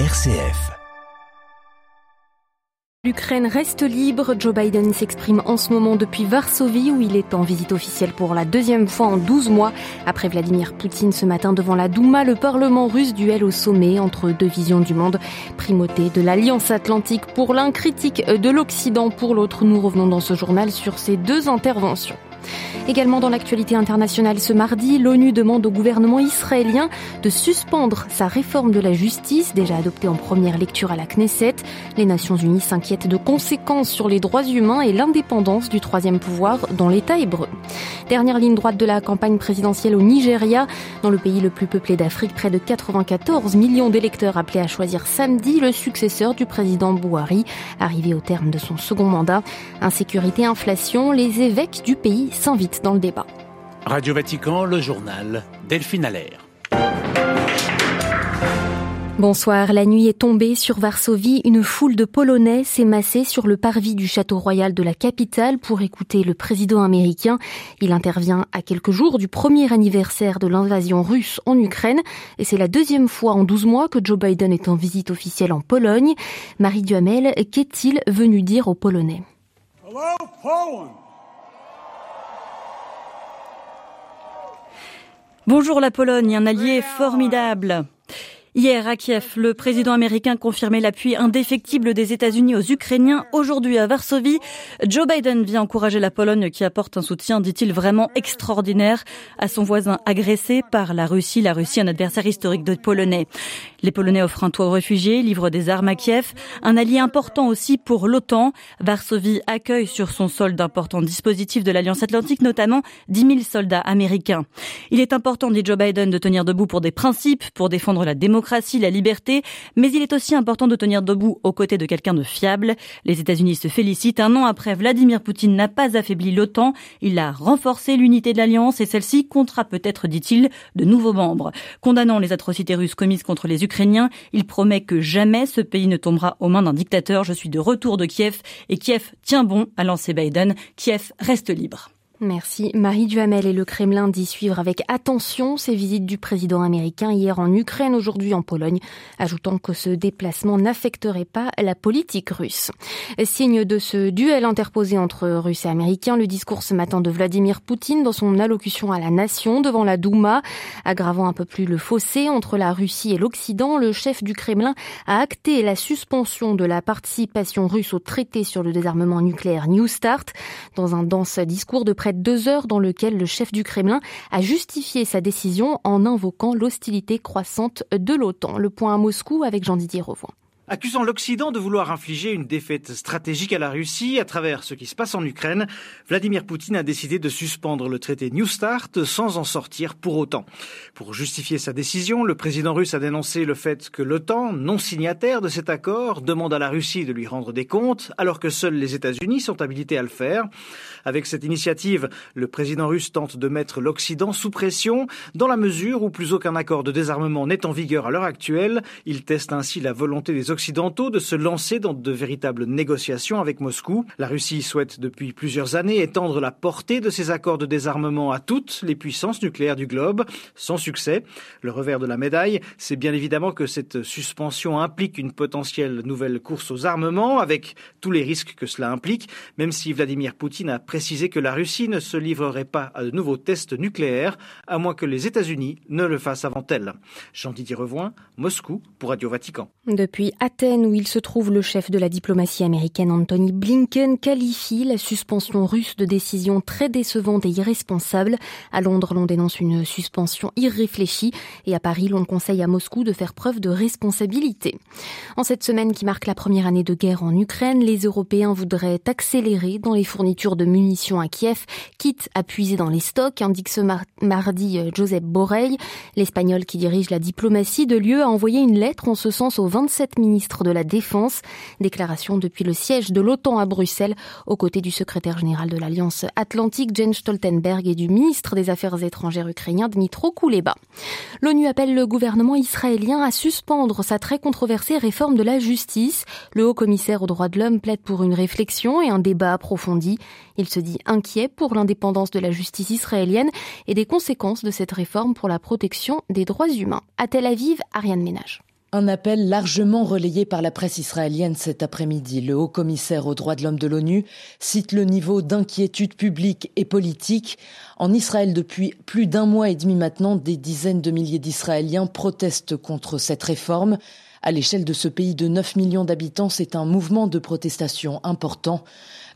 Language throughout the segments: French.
RCF. L'Ukraine reste libre. Joe Biden s'exprime en ce moment depuis Varsovie où il est en visite officielle pour la deuxième fois en 12 mois. Après Vladimir Poutine ce matin devant la Douma, le Parlement russe duel au sommet entre deux visions du monde. Primauté de l'Alliance Atlantique pour l'un, critique de l'Occident pour l'autre. Nous revenons dans ce journal sur ces deux interventions. Également dans l'actualité internationale ce mardi, l'ONU demande au gouvernement israélien de suspendre sa réforme de la justice, déjà adoptée en première lecture à la Knesset. Les Nations Unies s'inquiètent de conséquences sur les droits humains et l'indépendance du troisième pouvoir dans l'État hébreu. Dernière ligne droite de la campagne présidentielle au Nigeria, dans le pays le plus peuplé d'Afrique, près de 94 millions d'électeurs appelés à choisir samedi le successeur du président Bouhari, arrivé au terme de son second mandat. Insécurité, inflation, les évêques du pays dans le débat. Radio Vatican, le journal Delphine Allaire. Bonsoir. La nuit est tombée sur Varsovie. Une foule de Polonais s'est massée sur le parvis du château royal de la capitale pour écouter le président américain. Il intervient à quelques jours du premier anniversaire de l'invasion russe en Ukraine. Et c'est la deuxième fois en 12 mois que Joe Biden est en visite officielle en Pologne. Marie Duhamel, qu'est-il venu dire aux Polonais? Bonjour la Pologne, un allié formidable. Hier à Kiev, le président américain confirmait l'appui indéfectible des États-Unis aux Ukrainiens. Aujourd'hui à Varsovie, Joe Biden vient encourager la Pologne qui apporte un soutien, dit-il, vraiment extraordinaire à son voisin agressé par la Russie. La Russie, un adversaire historique de Polonais. Les Polonais offrent un toit aux réfugiés, livrent des armes à Kiev, un allié important aussi pour l'OTAN. Varsovie accueille sur son sol d'importants dispositifs de l'Alliance Atlantique, notamment 10 000 soldats américains. Il est important, dit Joe Biden, de tenir debout pour des principes, pour défendre la démocratie la liberté, mais il est aussi important de tenir debout aux côtés de quelqu'un de fiable. Les États-Unis se félicitent. Un an après, Vladimir Poutine n'a pas affaibli l'OTAN. Il a renforcé l'unité de l'Alliance et celle-ci comptera peut-être, dit-il, de nouveaux membres. Condamnant les atrocités russes commises contre les Ukrainiens, il promet que jamais ce pays ne tombera aux mains d'un dictateur. Je suis de retour de Kiev et Kiev tient bon, a lancé Biden. Kiev reste libre. Merci. Marie Duhamel et le Kremlin dit suivre avec attention ces visites du président américain hier en Ukraine, aujourd'hui en Pologne, ajoutant que ce déplacement n'affecterait pas la politique russe. Signe de ce duel interposé entre Russes et Américains, le discours ce matin de Vladimir Poutine dans son allocution à la nation devant la Douma, aggravant un peu plus le fossé entre la Russie et l'Occident, le chef du Kremlin a acté la suspension de la participation russe au traité sur le désarmement nucléaire New Start dans un dense discours de près deux heures dans lequel le chef du Kremlin a justifié sa décision en invoquant l'hostilité croissante de l'OTAN. Le point à Moscou avec Jean-Didier Revoin. Accusant l'Occident de vouloir infliger une défaite stratégique à la Russie à travers ce qui se passe en Ukraine, Vladimir Poutine a décidé de suspendre le traité New Start sans en sortir pour autant. Pour justifier sa décision, le président russe a dénoncé le fait que l'OTAN, non signataire de cet accord, demande à la Russie de lui rendre des comptes alors que seuls les États-Unis sont habilités à le faire. Avec cette initiative, le président russe tente de mettre l'Occident sous pression dans la mesure où plus aucun accord de désarmement n'est en vigueur à l'heure actuelle. Il teste ainsi la volonté des occidentaux de se lancer dans de véritables négociations avec Moscou. La Russie souhaite depuis plusieurs années étendre la portée de ces accords de désarmement à toutes les puissances nucléaires du globe, sans succès. Le revers de la médaille, c'est bien évidemment que cette suspension implique une potentielle nouvelle course aux armements, avec tous les risques que cela implique, même si Vladimir Poutine a précisé que la Russie ne se livrerait pas à de nouveaux tests nucléaires, à moins que les États-Unis ne le fassent avant elle. Jean-Didier Revoin, Moscou, pour Radio Vatican. Depuis Athènes, où il se trouve, le chef de la diplomatie américaine Anthony Blinken qualifie la suspension russe de décision très décevante et irresponsable. À Londres, l'on dénonce une suspension irréfléchie et à Paris, l'on conseille à Moscou de faire preuve de responsabilité. En cette semaine qui marque la première année de guerre en Ukraine, les Européens voudraient accélérer dans les fournitures de munitions à Kiev, quitte à puiser dans les stocks, indique ce mardi euh, Joseph Borrell. L'Espagnol qui dirige la diplomatie de l'UE a envoyé une lettre en ce sens aux 27 ministres ministre de la Défense. Déclaration depuis le siège de l'OTAN à Bruxelles, aux côtés du secrétaire général de l'Alliance Atlantique, Jens Stoltenberg, et du ministre des Affaires étrangères ukrainien, Dmitro Kuleba. L'ONU appelle le gouvernement israélien à suspendre sa très controversée réforme de la justice. Le haut commissaire aux droits de l'homme plaide pour une réflexion et un débat approfondi. Il se dit inquiet pour l'indépendance de la justice israélienne et des conséquences de cette réforme pour la protection des droits humains. À Tel Aviv, Ariane Ménage. Un appel largement relayé par la presse israélienne cet après-midi. Le haut commissaire aux droits de l'homme de l'ONU cite le niveau d'inquiétude publique et politique. En Israël, depuis plus d'un mois et demi maintenant, des dizaines de milliers d'Israéliens protestent contre cette réforme. À l'échelle de ce pays de 9 millions d'habitants, c'est un mouvement de protestation important.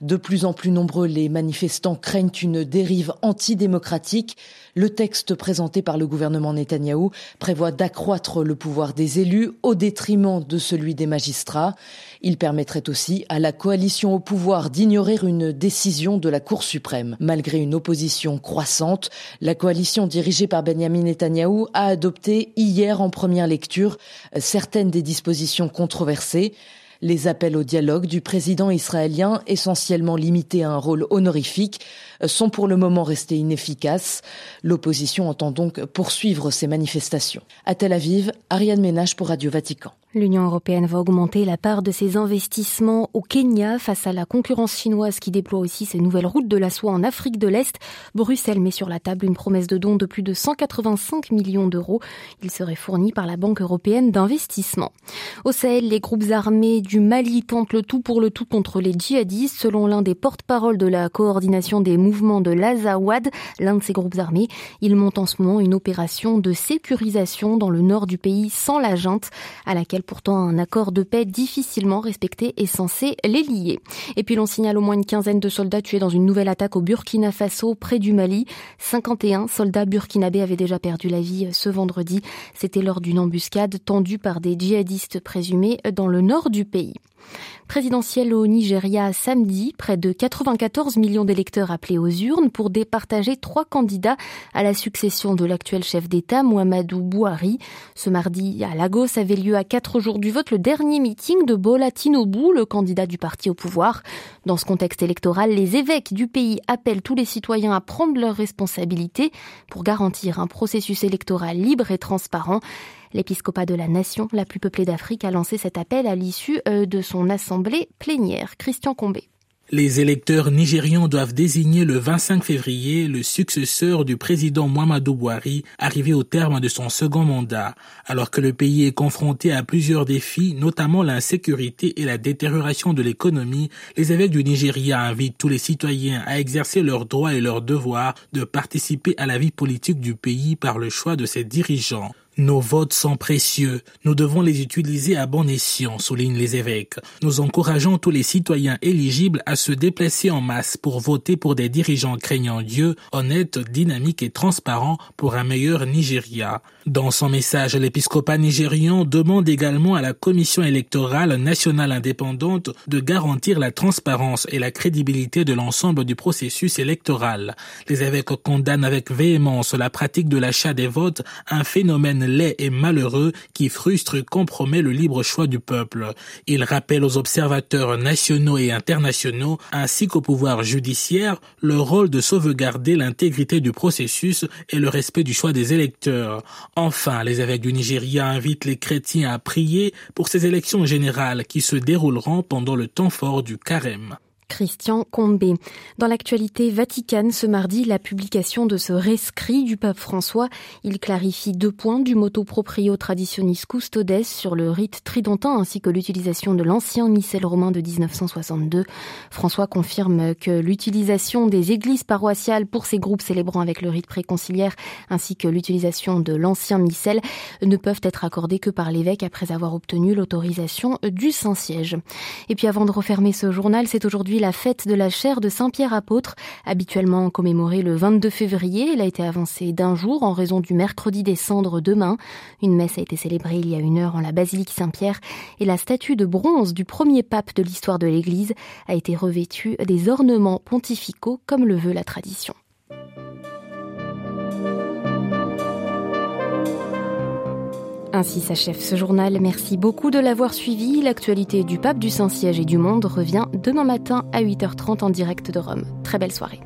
De plus en plus nombreux, les manifestants craignent une dérive antidémocratique. Le texte présenté par le gouvernement Netanyahou prévoit d'accroître le pouvoir des élus au détriment de celui des magistrats. Il permettrait aussi à la coalition au pouvoir d'ignorer une décision de la Cour suprême. Malgré une opposition croissante, la coalition dirigée par Benjamin Netanyahou a adopté hier en première lecture certaines des dispositions controversées. Les appels au dialogue du président israélien, essentiellement limités à un rôle honorifique, sont pour le moment restés inefficaces. L'opposition entend donc poursuivre ces manifestations. À Tel Aviv, Ariane Ménage pour Radio Vatican. L'Union européenne va augmenter la part de ses investissements au Kenya face à la concurrence chinoise qui déploie aussi ses nouvelles routes de la soie en Afrique de l'Est. Bruxelles met sur la table une promesse de don de plus de 185 millions d'euros. Il serait fourni par la Banque européenne d'investissement. Au Sahel, les groupes armés du Mali tentent le tout pour le tout contre les djihadistes, selon l'un des porte-paroles de la coordination des mouvements de l'Azawad, l'un de ces groupes armés. Ils montent en ce moment une opération de sécurisation dans le nord du pays sans la junte, à laquelle pourtant un accord de paix difficilement respecté est censé les lier. Et puis l'on signale au moins une quinzaine de soldats tués dans une nouvelle attaque au Burkina Faso, près du Mali. 51 soldats burkinabés avaient déjà perdu la vie ce vendredi. C'était lors d'une embuscade tendue par des djihadistes présumés dans le nord du pays. Présidentielle au Nigeria samedi, près de 94 millions d'électeurs appelés aux urnes pour départager trois candidats à la succession de l'actuel chef d'État, Muhammadu Buhari. Ce mardi, à Lagos, avait lieu à quatre du vote le dernier meeting de Bola Tinubu, le candidat du parti au pouvoir. Dans ce contexte électoral, les évêques du pays appellent tous les citoyens à prendre leurs responsabilités pour garantir un processus électoral libre et transparent. L'épiscopat de la nation la plus peuplée d'Afrique a lancé cet appel à l'issue euh, de son assemblée plénière. Christian Combé. Les électeurs nigérians doivent désigner le 25 février le successeur du président Muhammadu Buhari, arrivé au terme de son second mandat, alors que le pays est confronté à plusieurs défis, notamment l'insécurité et la détérioration de l'économie. Les évêques du Nigeria invitent tous les citoyens à exercer leurs droits et leurs devoirs de participer à la vie politique du pays par le choix de ses dirigeants. Nos votes sont précieux. Nous devons les utiliser à bon escient, soulignent les évêques. Nous encourageons tous les citoyens éligibles à se déplacer en masse pour voter pour des dirigeants craignant Dieu, honnêtes, dynamiques et transparents pour un meilleur Nigeria. Dans son message, l'épiscopat nigérian demande également à la Commission électorale nationale indépendante de garantir la transparence et la crédibilité de l'ensemble du processus électoral. Les évêques condamnent avec véhémence la pratique de l'achat des votes, un phénomène laid et malheureux qui frustre et compromet le libre choix du peuple. Il rappelle aux observateurs nationaux et internationaux, ainsi qu'au pouvoir judiciaire, le rôle de sauvegarder l'intégrité du processus et le respect du choix des électeurs. Enfin, les évêques du Nigeria invitent les chrétiens à prier pour ces élections générales qui se dérouleront pendant le temps fort du carême. Christian Combé. Dans l'actualité vaticane, ce mardi, la publication de ce rescrit du pape François. Il clarifie deux points du moto proprio traditionis custodes sur le rite tridentin ainsi que l'utilisation de l'ancien missel romain de 1962. François confirme que l'utilisation des églises paroissiales pour ces groupes célébrant avec le rite préconciliaire ainsi que l'utilisation de l'ancien missel ne peuvent être accordées que par l'évêque après avoir obtenu l'autorisation du Saint-Siège. Et puis avant de refermer ce journal, c'est aujourd'hui la fête de la chair de Saint-Pierre apôtre, habituellement commémorée le 22 février. Elle a été avancée d'un jour en raison du mercredi des cendres demain. Une messe a été célébrée il y a une heure en la basilique Saint-Pierre et la statue de bronze du premier pape de l'histoire de l'Église a été revêtue des ornements pontificaux comme le veut la tradition. Ainsi s'achève ce journal. Merci beaucoup de l'avoir suivi. L'actualité du pape, du Saint-Siège et du monde revient demain matin à 8h30 en direct de Rome. Très belle soirée.